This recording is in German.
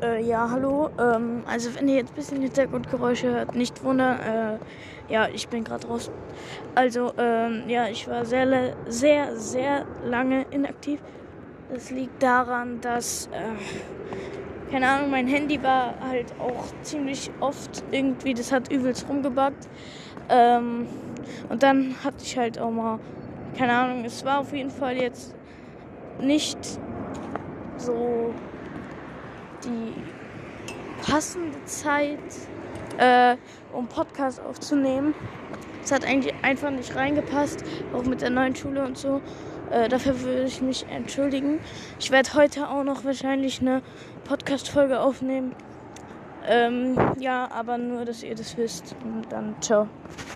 Äh, ja, hallo. Ähm, also wenn ihr jetzt ein bisschen Hintergrundgeräusche hört, nicht wundern. Äh, ja, ich bin gerade raus. Also, ähm, ja, ich war sehr, sehr, sehr lange inaktiv. Das liegt daran, dass, äh, keine Ahnung, mein Handy war halt auch ziemlich oft irgendwie, das hat übelst rumgebackt. Ähm, und dann hatte ich halt auch mal, keine Ahnung, es war auf jeden Fall jetzt nicht so die passende Zeit, äh, um Podcast aufzunehmen. Es hat eigentlich einfach nicht reingepasst, auch mit der neuen Schule und so. Äh, dafür würde ich mich entschuldigen. Ich werde heute auch noch wahrscheinlich eine Podcast-Folge aufnehmen. Ähm, ja, aber nur, dass ihr das wisst. Und dann ciao.